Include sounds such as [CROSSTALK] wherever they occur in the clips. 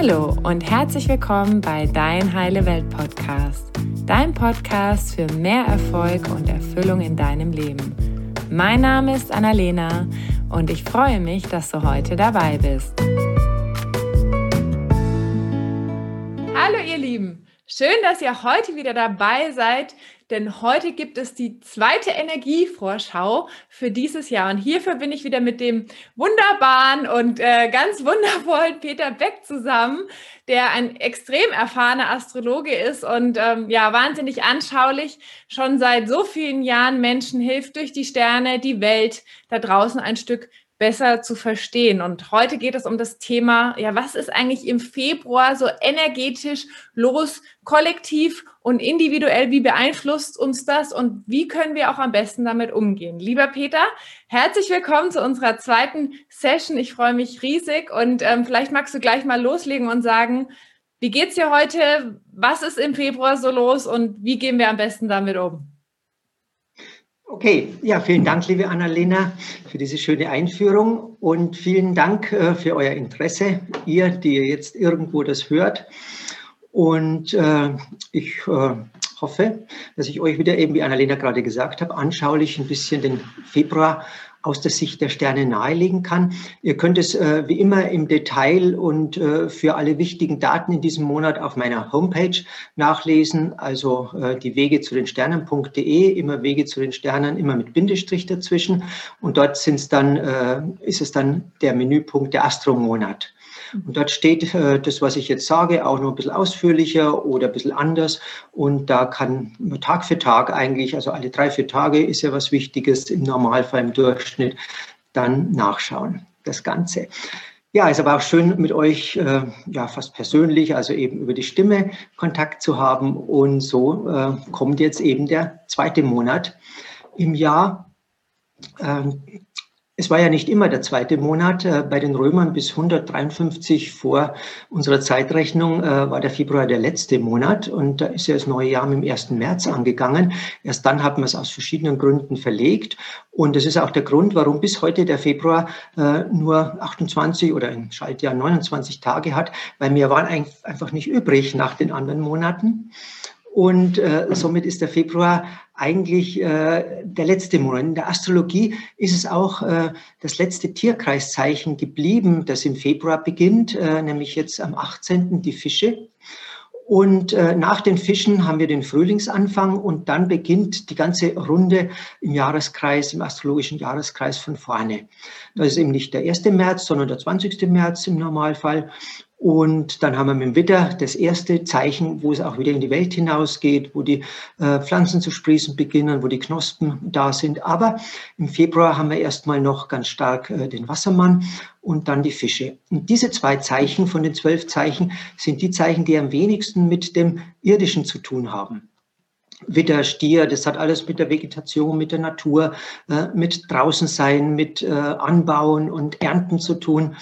Hallo und herzlich willkommen bei Dein Heile Welt Podcast, dein Podcast für mehr Erfolg und Erfüllung in deinem Leben. Mein Name ist Annalena und ich freue mich, dass du heute dabei bist. Hallo ihr Lieben, schön, dass ihr heute wieder dabei seid denn heute gibt es die zweite Energievorschau für dieses Jahr. Und hierfür bin ich wieder mit dem wunderbaren und äh, ganz [LAUGHS] wundervollen Peter Beck zusammen, der ein extrem erfahrener Astrologe ist und ähm, ja, wahnsinnig anschaulich schon seit so vielen Jahren Menschen hilft, durch die Sterne die Welt da draußen ein Stück besser zu verstehen. Und heute geht es um das Thema, ja, was ist eigentlich im Februar so energetisch los, kollektiv und individuell? Wie beeinflusst uns das und wie können wir auch am besten damit umgehen? Lieber Peter, herzlich willkommen zu unserer zweiten Session. Ich freue mich riesig und ähm, vielleicht magst du gleich mal loslegen und sagen, wie geht's dir heute? Was ist im Februar so los und wie gehen wir am besten damit um? Okay, ja, vielen Dank, liebe Annalena, für diese schöne Einführung und vielen Dank äh, für euer Interesse, ihr, die jetzt irgendwo das hört. Und äh, ich äh, hoffe, dass ich euch wieder eben, wie Annalena gerade gesagt hat, anschaulich ein bisschen den Februar aus der Sicht der Sterne nahelegen kann. Ihr könnt es äh, wie immer im Detail und äh, für alle wichtigen Daten in diesem Monat auf meiner Homepage nachlesen, also äh, die Wege zu den Sternen.de, immer Wege zu den Sternen, immer mit Bindestrich dazwischen. Und dort sind's dann, äh, ist es dann der Menüpunkt der Astromonat. Und dort steht äh, das, was ich jetzt sage, auch noch ein bisschen ausführlicher oder ein bisschen anders. Und da kann man Tag für Tag eigentlich, also alle drei, vier Tage ist ja was Wichtiges im Normalfall im Durchschnitt, dann nachschauen, das Ganze. Ja, ist aber auch schön mit euch, äh, ja, fast persönlich, also eben über die Stimme Kontakt zu haben. Und so äh, kommt jetzt eben der zweite Monat im Jahr. Ähm, es war ja nicht immer der zweite Monat. Äh, bei den Römern bis 153 vor unserer Zeitrechnung äh, war der Februar der letzte Monat und da ist ja das neue Jahr mit dem 1. März angegangen. Erst dann hat man es aus verschiedenen Gründen verlegt und das ist auch der Grund, warum bis heute der Februar äh, nur 28 oder im Schaltjahr 29 Tage hat, weil mehr waren einfach nicht übrig nach den anderen Monaten. Und äh, somit ist der Februar eigentlich äh, der letzte Monat. In der Astrologie ist es auch äh, das letzte Tierkreiszeichen geblieben, das im Februar beginnt, äh, nämlich jetzt am 18. die Fische. Und äh, nach den Fischen haben wir den Frühlingsanfang und dann beginnt die ganze Runde im Jahreskreis, im astrologischen Jahreskreis von vorne. Das ist eben nicht der 1. März, sondern der 20. März im Normalfall. Und dann haben wir mit dem Witter das erste Zeichen, wo es auch wieder in die Welt hinausgeht, wo die äh, Pflanzen zu sprießen beginnen, wo die Knospen da sind. Aber im Februar haben wir erstmal noch ganz stark äh, den Wassermann und dann die Fische. Und diese zwei Zeichen von den zwölf Zeichen sind die Zeichen, die am wenigsten mit dem Irdischen zu tun haben. Witter, Stier, das hat alles mit der Vegetation, mit der Natur, äh, mit draußen sein, mit äh, Anbauen und Ernten zu tun.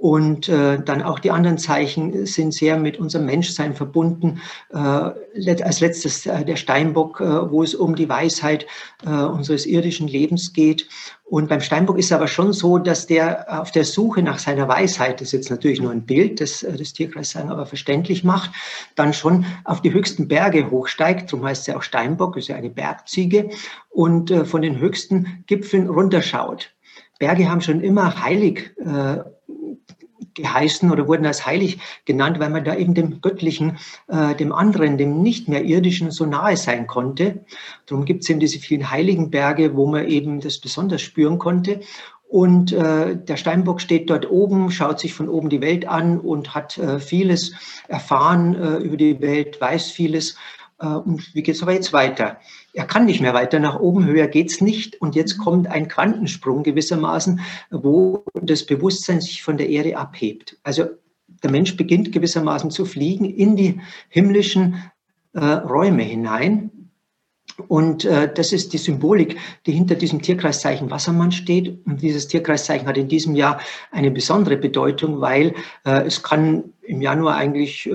Und äh, dann auch die anderen Zeichen sind sehr mit unserem Menschsein verbunden. Äh, als letztes äh, der Steinbock, äh, wo es um die Weisheit äh, unseres irdischen Lebens geht. Und beim Steinbock ist es aber schon so, dass der auf der Suche nach seiner Weisheit, das ist jetzt natürlich nur ein Bild, das äh, das Tierkreis sagen, aber verständlich macht, dann schon auf die höchsten Berge hochsteigt. Darum heißt es ja auch Steinbock, ist ja eine Bergziege. Und äh, von den höchsten Gipfeln runterschaut. Berge haben schon immer heilig äh, geheißen oder wurden als heilig genannt, weil man da eben dem Göttlichen, äh, dem anderen, dem nicht mehr irdischen so nahe sein konnte. Darum gibt es eben diese vielen heiligen Berge, wo man eben das besonders spüren konnte. Und äh, der Steinbock steht dort oben, schaut sich von oben die Welt an und hat äh, vieles erfahren äh, über die Welt, weiß vieles. Äh, und wie geht es aber jetzt weiter? er kann nicht mehr weiter nach oben, höher geht's nicht. Und jetzt kommt ein Quantensprung gewissermaßen, wo das Bewusstsein sich von der Erde abhebt. Also der Mensch beginnt gewissermaßen zu fliegen in die himmlischen äh, Räume hinein. Und äh, das ist die Symbolik, die hinter diesem Tierkreiszeichen Wassermann steht. Und dieses Tierkreiszeichen hat in diesem Jahr eine besondere Bedeutung, weil äh, es kann im Januar eigentlich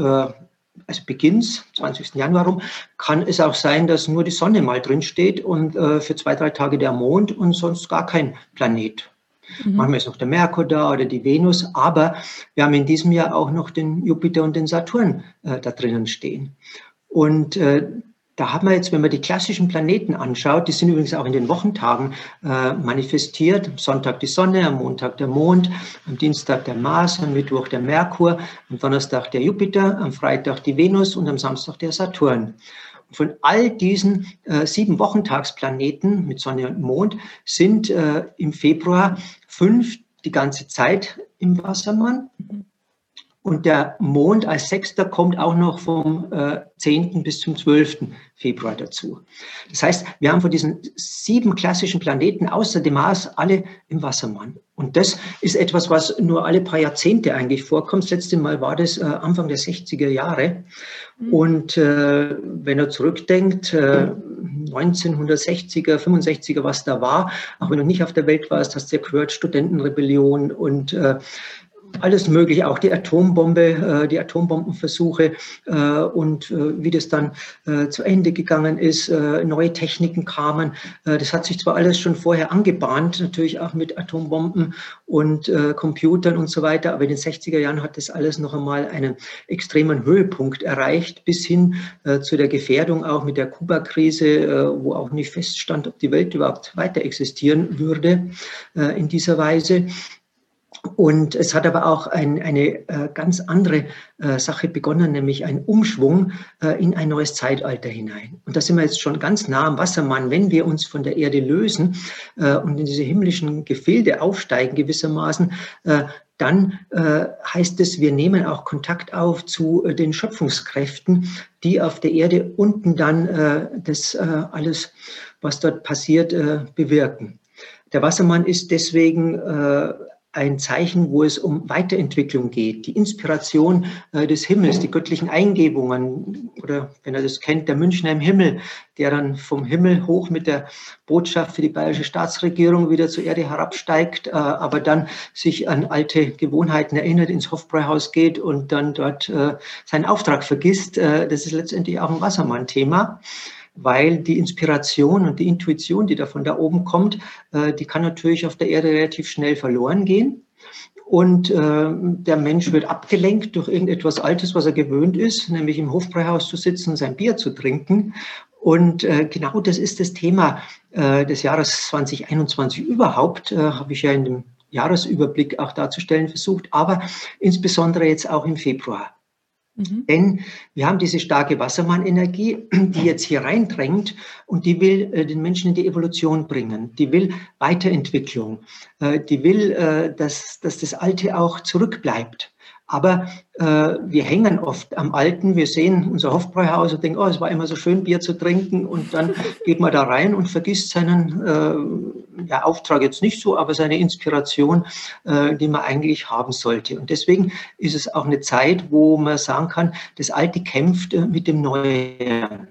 also Beginns, 20. Januar rum, kann es auch sein, dass nur die Sonne mal drin steht und äh, für zwei, drei Tage der Mond und sonst gar kein Planet. Mhm. Manchmal ist noch der Merkur da oder die Venus, aber wir haben in diesem Jahr auch noch den Jupiter und den Saturn äh, da drinnen stehen. Und äh, da haben wir jetzt, wenn man die klassischen Planeten anschaut, die sind übrigens auch in den Wochentagen äh, manifestiert. Am Sonntag die Sonne, am Montag der Mond, am Dienstag der Mars, am Mittwoch der Merkur, am Donnerstag der Jupiter, am Freitag die Venus und am Samstag der Saturn. Von all diesen äh, sieben Wochentagsplaneten mit Sonne und Mond sind äh, im Februar fünf die ganze Zeit im Wassermann. Und der Mond als Sechster kommt auch noch vom äh, 10. bis zum 12. Februar dazu. Das heißt, wir haben von diesen sieben klassischen Planeten außer dem Mars alle im Wassermann. Und das ist etwas, was nur alle paar Jahrzehnte eigentlich vorkommt. Das letzte Mal war das äh, Anfang der 60er Jahre. Mhm. Und äh, wenn er zurückdenkt, äh, 1960er, 65er, was da war, auch wenn du nicht auf der Welt warst, hast du ja gehört, Studentenrebellion und äh, alles Mögliche, auch die Atombombe, äh, die Atombombenversuche äh, und äh, wie das dann zu Ende gegangen ist, neue Techniken kamen. Das hat sich zwar alles schon vorher angebahnt, natürlich auch mit Atombomben und Computern und so weiter, aber in den 60er Jahren hat das alles noch einmal einen extremen Höhepunkt erreicht, bis hin zu der Gefährdung auch mit der Kuba-Krise, wo auch nicht feststand, ob die Welt überhaupt weiter existieren würde in dieser Weise. Und es hat aber auch ein, eine äh, ganz andere äh, Sache begonnen, nämlich ein Umschwung äh, in ein neues Zeitalter hinein. Und da sind wir jetzt schon ganz nah am Wassermann. Wenn wir uns von der Erde lösen äh, und in diese himmlischen Gefilde aufsteigen gewissermaßen, äh, dann äh, heißt es, wir nehmen auch Kontakt auf zu den Schöpfungskräften, die auf der Erde unten dann das alles, was dort passiert, bewirken. Der Wassermann ist deswegen ein Zeichen, wo es um Weiterentwicklung geht, die Inspiration äh, des Himmels, die göttlichen Eingebungen oder wenn er das kennt, der Münchner im Himmel, der dann vom Himmel hoch mit der Botschaft für die bayerische Staatsregierung wieder zur Erde herabsteigt, äh, aber dann sich an alte Gewohnheiten erinnert, ins Hofbräuhaus geht und dann dort äh, seinen Auftrag vergisst. Äh, das ist letztendlich auch ein Wassermann-Thema weil die Inspiration und die Intuition, die da von da oben kommt, äh, die kann natürlich auf der Erde relativ schnell verloren gehen. Und äh, der Mensch wird abgelenkt durch irgendetwas Altes, was er gewöhnt ist, nämlich im Hofbräuhaus zu sitzen sein Bier zu trinken. Und äh, genau das ist das Thema äh, des Jahres 2021 überhaupt, äh, habe ich ja in dem Jahresüberblick auch darzustellen versucht, aber insbesondere jetzt auch im Februar. Mhm. Denn wir haben diese starke Wassermann-Energie, die jetzt hier reindrängt und die will äh, den Menschen in die Evolution bringen. Die will Weiterentwicklung. Äh, die will, äh, dass, dass das Alte auch zurückbleibt. Aber äh, wir hängen oft am Alten. Wir sehen unser Hofbräuhaus und denken, oh, es war immer so schön, Bier zu trinken. Und dann [LAUGHS] geht man da rein und vergisst seinen äh, ja, Auftrag jetzt nicht so, aber seine Inspiration, äh, die man eigentlich haben sollte. Und deswegen ist es auch eine Zeit, wo man sagen kann, das Alte kämpft äh, mit dem Neuen.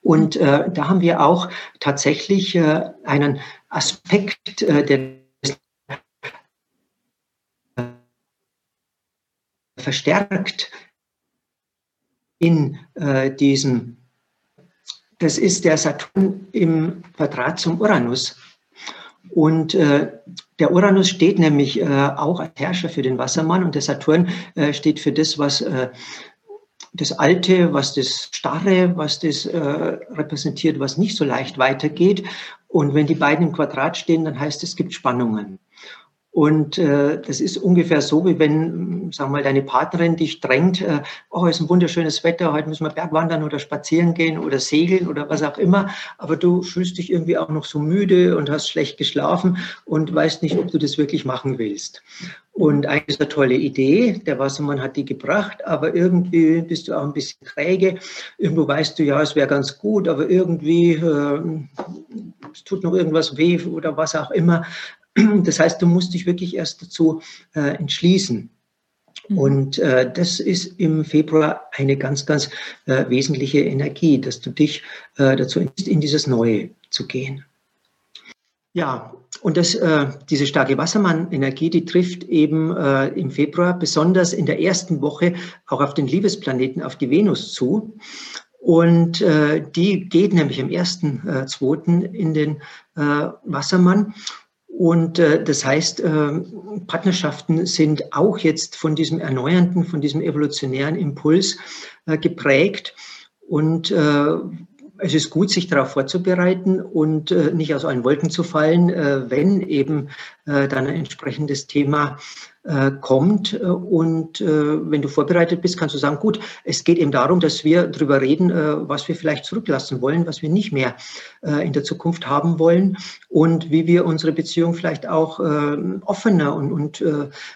Und äh, da haben wir auch tatsächlich äh, einen Aspekt, der verstärkt in äh, diesem, das ist der Saturn im Quadrat zum Uranus. Und äh, der Uranus steht nämlich äh, auch als Herrscher für den Wassermann und der Saturn äh, steht für das, was äh, das Alte, was das Starre, was das äh, repräsentiert, was nicht so leicht weitergeht. Und wenn die beiden im Quadrat stehen, dann heißt es, es gibt Spannungen. Und äh, das ist ungefähr so, wie wenn, wir mal, deine Partnerin dich drängt, äh, oh, ist ein wunderschönes Wetter, heute müssen wir Bergwandern oder spazieren gehen oder segeln oder was auch immer, aber du fühlst dich irgendwie auch noch so müde und hast schlecht geschlafen und weißt nicht, ob du das wirklich machen willst. Und eigentlich ist eine tolle Idee, der Wassermann hat die gebracht, aber irgendwie bist du auch ein bisschen träge. Irgendwo weißt du, ja, es wäre ganz gut, aber irgendwie äh, es tut noch irgendwas weh oder was auch immer. Das heißt, du musst dich wirklich erst dazu äh, entschließen. Mhm. Und äh, das ist im Februar eine ganz, ganz äh, wesentliche Energie, dass du dich äh, dazu entschließt, in dieses Neue zu gehen. Ja, und das, äh, diese starke Wassermann-Energie, die trifft eben äh, im Februar besonders in der ersten Woche auch auf den Liebesplaneten, auf die Venus zu. Und äh, die geht nämlich am 1.2. in den äh, Wassermann. Und äh, das heißt, äh, Partnerschaften sind auch jetzt von diesem erneuernden, von diesem evolutionären Impuls äh, geprägt. Und äh, es ist gut, sich darauf vorzubereiten und äh, nicht aus allen Wolken zu fallen, äh, wenn eben dann ein entsprechendes Thema äh, kommt. Äh, und äh, wenn du vorbereitet bist, kannst du sagen, gut, es geht eben darum, dass wir darüber reden, was wir vielleicht zurücklassen wollen, was wir nicht mehr in der Zukunft haben wollen und wie wir unsere Beziehung vielleicht auch offener und, und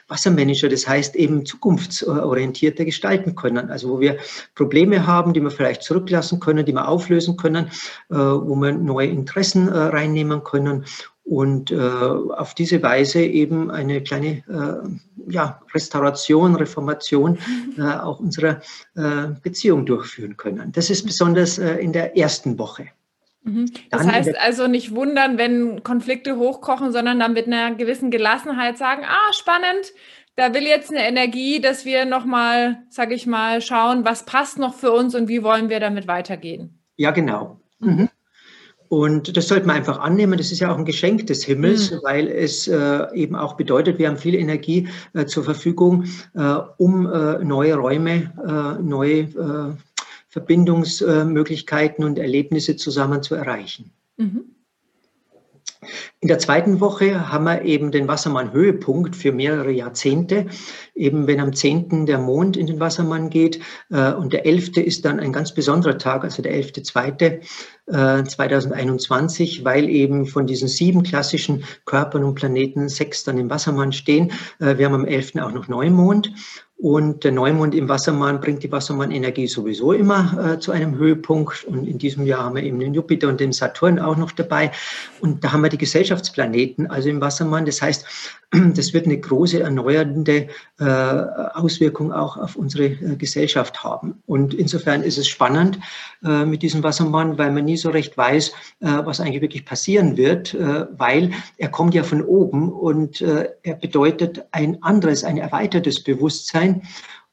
wassermännischer, das heißt eben zukunftsorientierter gestalten können. Also wo wir Probleme haben, die wir vielleicht zurücklassen können, die wir auflösen können, wo wir neue Interessen reinnehmen können und äh, auf diese Weise eben eine kleine äh, ja, Restauration, Reformation mhm. äh, auch unserer äh, Beziehung durchführen können. Das ist besonders äh, in der ersten Woche. Mhm. Das dann heißt also nicht wundern, wenn Konflikte hochkochen, sondern dann mit einer gewissen Gelassenheit sagen, ah, spannend, da will jetzt eine Energie, dass wir nochmal, sage ich mal, schauen, was passt noch für uns und wie wollen wir damit weitergehen. Ja, genau. Mhm. Und das sollte man einfach annehmen. Das ist ja auch ein Geschenk des Himmels, mhm. weil es äh, eben auch bedeutet, wir haben viel Energie äh, zur Verfügung, äh, um äh, neue Räume, äh, neue äh, Verbindungsmöglichkeiten und Erlebnisse zusammen zu erreichen. Mhm. In der zweiten Woche haben wir eben den Wassermann-Höhepunkt für mehrere Jahrzehnte. Eben wenn am 10. der Mond in den Wassermann geht äh, und der 11. ist dann ein ganz besonderer Tag, also der 11.2. Äh, 2021, weil eben von diesen sieben klassischen Körpern und Planeten sechs dann im Wassermann stehen. Äh, wir haben am 11. auch noch Neumond und der Neumond im Wassermann bringt die Wassermann-Energie sowieso immer äh, zu einem Höhepunkt. Und in diesem Jahr haben wir eben den Jupiter und den Saturn auch noch dabei. Und da haben wir die Gesellschaftsplaneten, also im Wassermann. Das heißt, [CLEARS THROAT] das wird eine große erneuernde äh, Auswirkung auch auf unsere äh, Gesellschaft haben. Und insofern ist es spannend äh, mit diesem Wassermann, weil man nie so recht weiß, äh, was eigentlich wirklich passieren wird, äh, weil er kommt ja von oben und er bedeutet ein anderes, ein erweitertes Bewusstsein.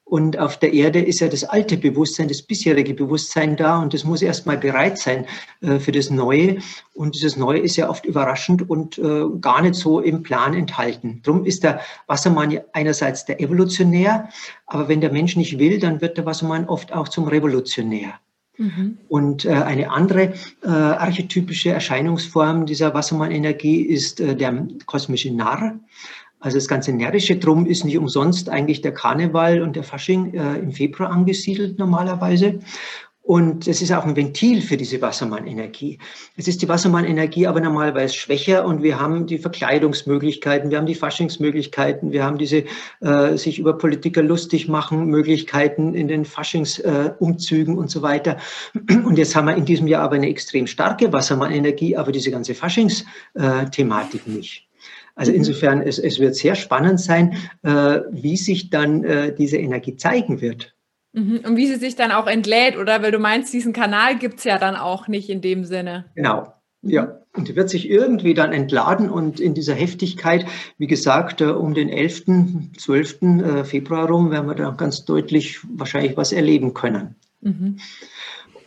Und auf der Erde ist ja das alte Bewusstsein, das bisherige Bewusstsein da und das muss erstmal bereit sein äh, für das Neue. Und dieses Neue ist ja oft überraschend und äh, gar nicht so im Plan enthalten. Drum ist der Wassermann einerseits der Evolutionär, aber wenn der Mensch nicht will, dann wird der Wassermann oft auch zum Revolutionär. Mhm. Und äh, eine andere archetypische Erscheinungsform dieser Wassermann-Energie ist der kosmische Narr. Also das ganze närrische Drum ist nicht umsonst eigentlich der Karneval und der Fasching äh, im Februar angesiedelt normalerweise. Und es ist auch ein Ventil für diese Wassermann-Energie. Es ist die Wassermann-Energie aber normalerweise schwächer und wir haben die Verkleidungsmöglichkeiten, wir haben die Faschingsmöglichkeiten, wir haben diese äh, sich über Politiker lustig machen Möglichkeiten in den Faschingsumzügen äh, und so weiter. Und jetzt haben wir in diesem Jahr aber eine extrem starke Wassermann-Energie, aber diese ganze Faschingsthematik nicht. Also mhm. insofern, es, es wird sehr spannend sein, äh, wie sich dann äh, diese Energie zeigen wird. Mhm. Und wie sie sich dann auch entlädt, oder? Weil du meinst, diesen Kanal gibt es ja dann auch nicht in dem Sinne. Genau. Mhm. Ja, und die wird sich irgendwie dann entladen und in dieser Heftigkeit, wie gesagt, äh, um den 11., 12. Äh, Februar rum werden wir da ganz deutlich wahrscheinlich was erleben können. Mhm.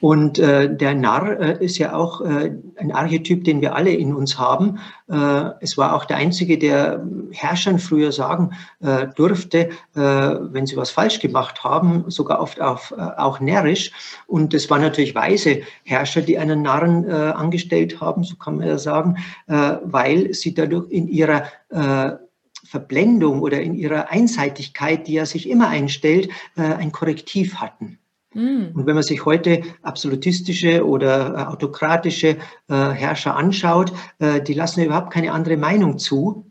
Und äh, der Narr äh, ist ja auch äh, ein Archetyp, den wir alle in uns haben. Äh, es war auch der einzige, der Herrschern früher sagen äh, durfte, äh, wenn sie was falsch gemacht haben, sogar oft auf, auch närrisch. Und es waren natürlich weise Herrscher, die einen Narren angestellt haben, so kann man ja sagen, weil sie dadurch in ihrer Verblendung oder in ihrer Einseitigkeit, die ja sich immer einstellt, ein Korrektiv hatten. Mhm. Und wenn man sich heute absolutistische oder äh, autokratische äh, Herrscher anschaut, äh, die lassen überhaupt keine andere Meinung zu.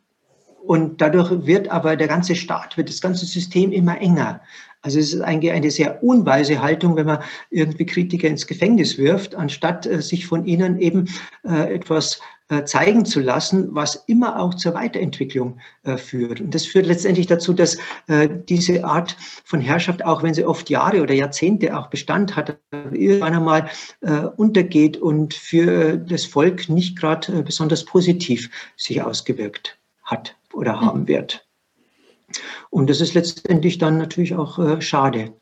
Und dadurch wird aber der ganze Staat, wird das ganze System immer enger. Also es ist eigentlich eine sehr unweise Haltung, wenn man irgendwie Kritiker ins Gefängnis wirft, anstatt äh, sich von ihnen eben äh, etwas äh, zeigen zu lassen, was immer auch zur Weiterentwicklung äh, führt. Und das führt letztendlich dazu, dass äh, diese Art von Herrschaft, auch wenn sie oft Jahre oder Jahrzehnte auch Bestand hat, irgendwann einmal untergeht und für das Volk nicht gerade besonders positiv sich ausgewirkt hat oder mhm. haben wird. Und das ist letztendlich dann natürlich auch schade.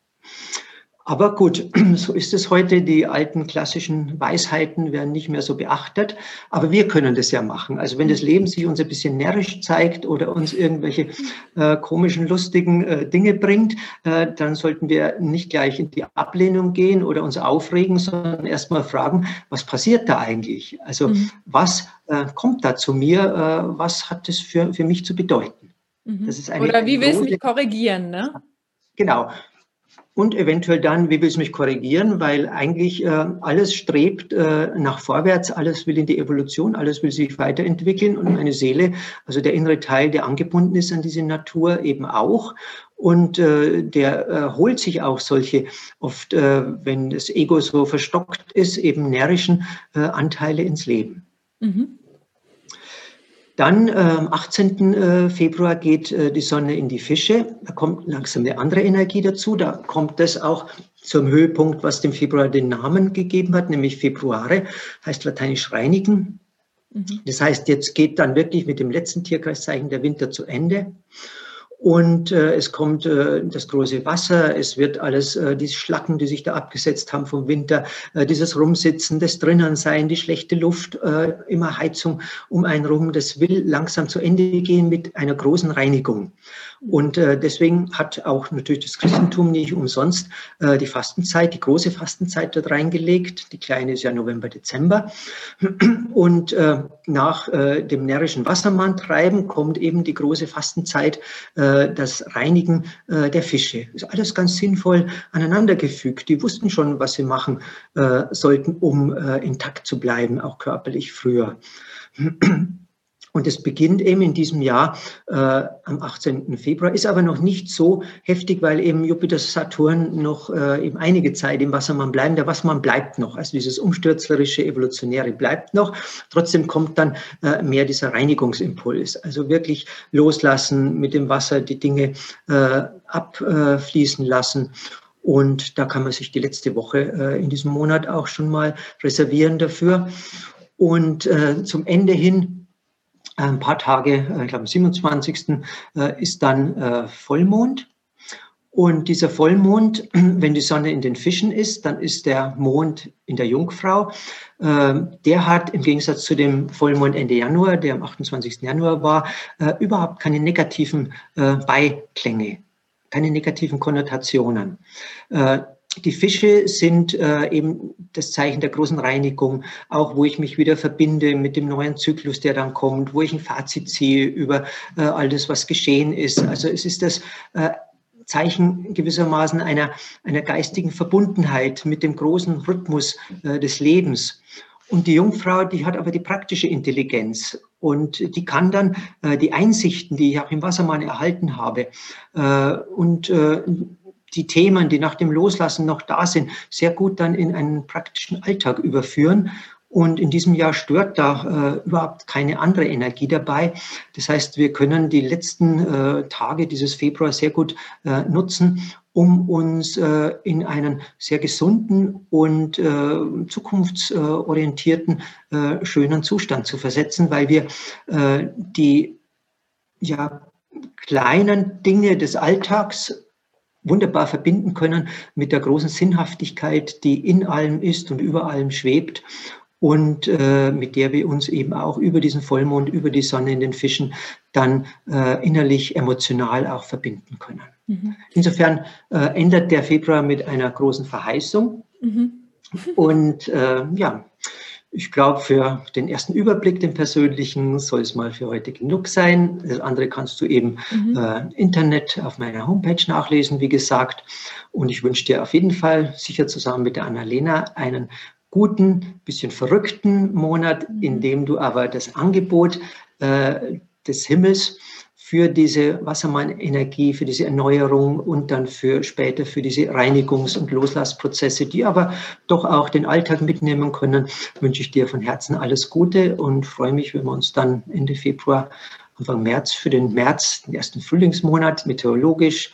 Aber gut, [CLEARS THROAT] so ist es heute. Die alten klassischen Weisheiten werden nicht mehr so beachtet. Aber wir können das ja machen. Also wenn das Leben sich uns ein bisschen närrisch zeigt oder uns irgendwelche äh, komischen, lustigen äh, Dinge bringt, äh, dann sollten wir nicht gleich in die Ablehnung gehen oder uns aufregen, sondern erstmal fragen, was passiert da eigentlich? Also mhm. was äh, kommt da zu mir? Äh, was hat das für, für mich zu bedeuten? Mhm. oder wie willst du mich korrigieren? Ne? Genau und eventuell dann, wie will es mich korrigieren, weil eigentlich äh, alles strebt äh, nach vorwärts, alles will in die Evolution, alles will sich weiterentwickeln und meine Seele, also der innere Teil, der angebunden ist an diese Natur, eben auch. Und äh, der äh, holt sich auch solche, oft, äh, wenn das Ego so verstockt ist, eben närrischen äh, Anteile ins Leben. Mhm. Dann am äh, 18. Äh, Februar geht äh, die Sonne in die Fische. Da kommt langsam eine andere Energie dazu. Da kommt das auch zum Höhepunkt, was dem Februar den Namen gegeben hat, nämlich Februare, heißt lateinisch reinigen. Mhm. Das heißt, jetzt geht dann wirklich mit dem letzten Tierkreiszeichen der Winter zu Ende. Und äh, es kommt äh, das große Wasser, es wird alles, äh, diese Schlacken, die sich da abgesetzt haben vom Winter, äh, dieses Rumsitzen, das Drinnensein, die schlechte Luft, äh, immer Heizung um einen rum, das will langsam zu Ende gehen mit einer großen Reinigung. Und äh, deswegen hat auch natürlich das Christentum nicht umsonst äh, die Fastenzeit, die große Fastenzeit dort reingelegt. Die kleine ist ja November, Dezember. Und äh, nach äh, dem närrischen Wassermanntreiben kommt eben die große Fastenzeit, äh, das Reinigen äh, der Fische. Ist alles ganz sinnvoll aneinandergefügt. Die wussten schon, was sie machen äh, sollten, um äh, intakt zu bleiben, auch körperlich früher. Und es beginnt eben in diesem Jahr äh, am 18. Februar, ist aber noch nicht so heftig, weil eben Jupiter, Saturn noch äh, eben einige Zeit im Wassermann bleiben. Der Wassermann bleibt noch, also dieses umstürzlerische, evolutionäre bleibt noch. Trotzdem kommt dann äh, mehr dieser Reinigungsimpuls, also wirklich loslassen mit dem Wasser, die Dinge äh, abfließen lassen. Und da kann man sich die letzte Woche äh, in diesem Monat auch schon mal reservieren dafür. Und äh, zum Ende hin ein paar Tage, äh, ich glaube am 27. Äh, ist dann äh, Vollmond. Und dieser Vollmond, [CLEARS THROAT] wenn die Sonne in den Fischen ist, dann ist der Mond in der Jungfrau. Der hat im Gegensatz zu dem Vollmond Ende Januar, der am 28. Januar war, überhaupt keine negativen Beiklänge, keine negativen Konnotationen. Die Fische sind äh, eben das Zeichen der großen Reinigung, auch wo ich mich wieder verbinde mit dem neuen Zyklus, der dann kommt, wo ich ein Fazit ziehe über äh, all das, was geschehen ist. Also es ist das äh, Zeichen gewissermaßen einer, einer geistigen Verbundenheit mit dem großen Rhythmus äh, des Lebens. Und die Jungfrau, die hat aber die praktische Intelligenz und die kann dann äh, die Einsichten, die ich auch im Wassermann erhalten habe, äh, und die Themen, die nach dem Loslassen noch da sind, sehr gut dann in einen praktischen Alltag überführen. Und in diesem Jahr stört da äh, überhaupt keine andere Energie dabei. Das heißt, wir können die letzten äh, Tage dieses Februar sehr gut äh, nutzen, um uns äh, in einen sehr gesunden und äh, zukunftsorientierten, äh, schönen Zustand zu versetzen, weil wir die ja, kleinen Dinge des Alltags wunderbar verbinden können mit der großen Sinnhaftigkeit, die in allem ist und über allem schwebt und äh, mit der wir uns eben auch über diesen Vollmond, über die Sonne in den Fischen dann äh, innerlich, emotional auch verbinden können. Mhm. Insofern äh, endet der Februar mit einer großen Verheißung. Mhm. Und äh, ja, ich glaube, für den ersten Überblick, den persönlichen, soll es mal für heute genug sein. Das andere kannst du eben mhm. äh, Internet auf meiner Homepage nachlesen, wie gesagt. Und ich wünsche dir auf jeden Fall, sicher zusammen mit der Annalena, einen guten, bisschen verrückten Monat, mhm. in dem du aber das Angebot äh, des Himmels für diese Wassermann-Energie, für diese Erneuerung und dann für später für diese Reinigungs- und Loslassprozesse, die aber doch auch den Alltag mitnehmen können, wünsche ich dir von Herzen alles Gute und freue mich, wenn wir uns dann Ende Februar, Anfang März für den März, den ersten Frühlingsmonat, meteorologisch,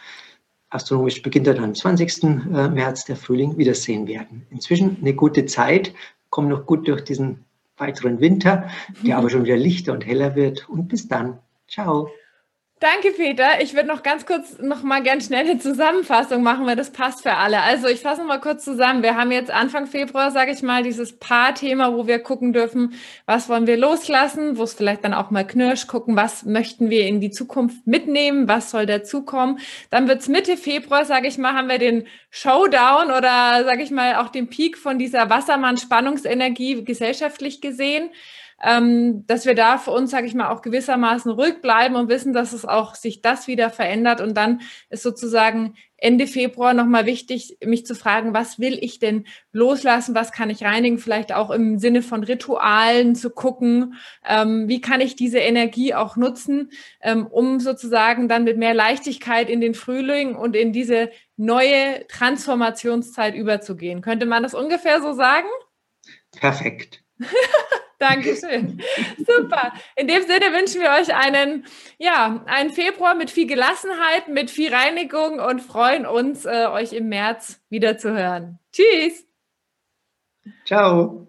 astronomisch beginnt er dann am 20. Äh, März, der Frühling, wiedersehen werden. Inzwischen eine gute Zeit, komm noch gut durch diesen weiteren Winter, der aber [LAUGHS] schon wieder lichter und heller wird und bis dann. Ciao. Danke, Peter. Ich würde noch ganz kurz noch mal ganz schnell eine Zusammenfassung machen, weil das passt für alle. Also ich fasse noch mal kurz zusammen. Wir haben jetzt Anfang Februar, sage ich mal, dieses Paarthema, wo wir gucken dürfen, was wollen wir loslassen, wo es vielleicht dann auch mal knirscht, gucken, was möchten wir in die Zukunft mitnehmen, was soll dazukommen. Dann wird's Mitte Februar, sage ich mal, haben wir den Showdown oder sage ich mal auch den Peak von dieser Wassermann-Spannungsenergie gesellschaftlich gesehen ähm, dass wir da für uns, sage ich mal, auch gewissermaßen ruhig bleiben und wissen, dass es auch sich das wieder verändert. Und dann ist sozusagen Ende Februar nochmal wichtig, mich zu fragen, was will ich denn loslassen, was kann ich reinigen, vielleicht auch im Sinne von Ritualen zu gucken, ähm, wie kann ich diese Energie auch nutzen, ähm, um sozusagen dann mit mehr Leichtigkeit in den Frühling und in diese neue Transformationszeit überzugehen. Könnte man das ungefähr so sagen? Perfekt. [LAUGHS] Dankeschön. Super. In dem Sinne wünschen wir euch einen, ja, einen Februar mit viel Gelassenheit, mit viel Reinigung und freuen uns, äh, euch im März wieder zu hören. Tschüss. Ciao.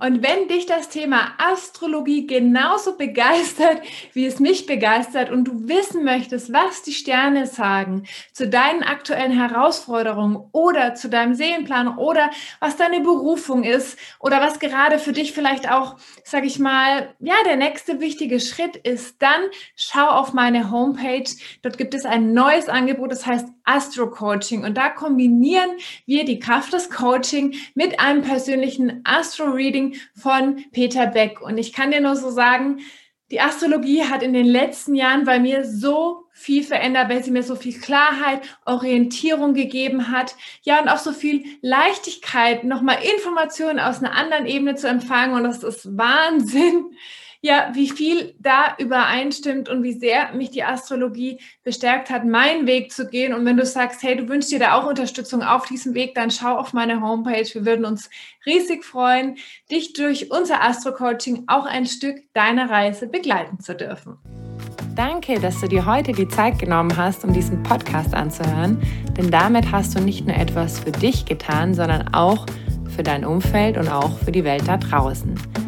Und wenn dich das Thema Astrologie genauso begeistert, wie es mich begeistert und du wissen möchtest, was die Sterne sagen zu deinen aktuellen Herausforderungen oder zu deinem Seelenplan oder was deine Berufung ist oder was gerade für dich vielleicht auch, sag ich mal, ja, der nächste wichtige Schritt ist, dann schau auf meine Homepage. Dort gibt es ein neues Angebot, das heißt Astro Coaching und da kombinieren wir die Kraft des Coaching mit einem persönlichen Astro Reading Von Peter Beck. Und ich kann dir nur so sagen, die Astrologie hat in den letzten Jahren bei mir so viel verändert, weil sie mir so viel Klarheit, Orientierung gegeben hat. Ja, und auch so viel Leichtigkeit, nochmal Informationen aus einer anderen Ebene zu empfangen. Und das ist Wahnsinn, ja, wie viel da übereinstimmt und wie sehr mich die Astrologie bestärkt hat, meinen Weg zu gehen. Und wenn du sagst, hey, du wünschst dir da auch Unterstützung auf diesem Weg, dann schau auf meine Homepage. Wir würden uns riesig freuen, dich durch unser Astro-Coaching auch ein Stück deiner Reise begleiten zu dürfen. Danke, dass du dir heute die Zeit genommen hast, um diesen Podcast anzuhören, denn damit hast du nicht nur etwas für dich getan, sondern auch für dein Umfeld und auch für die Welt da draußen.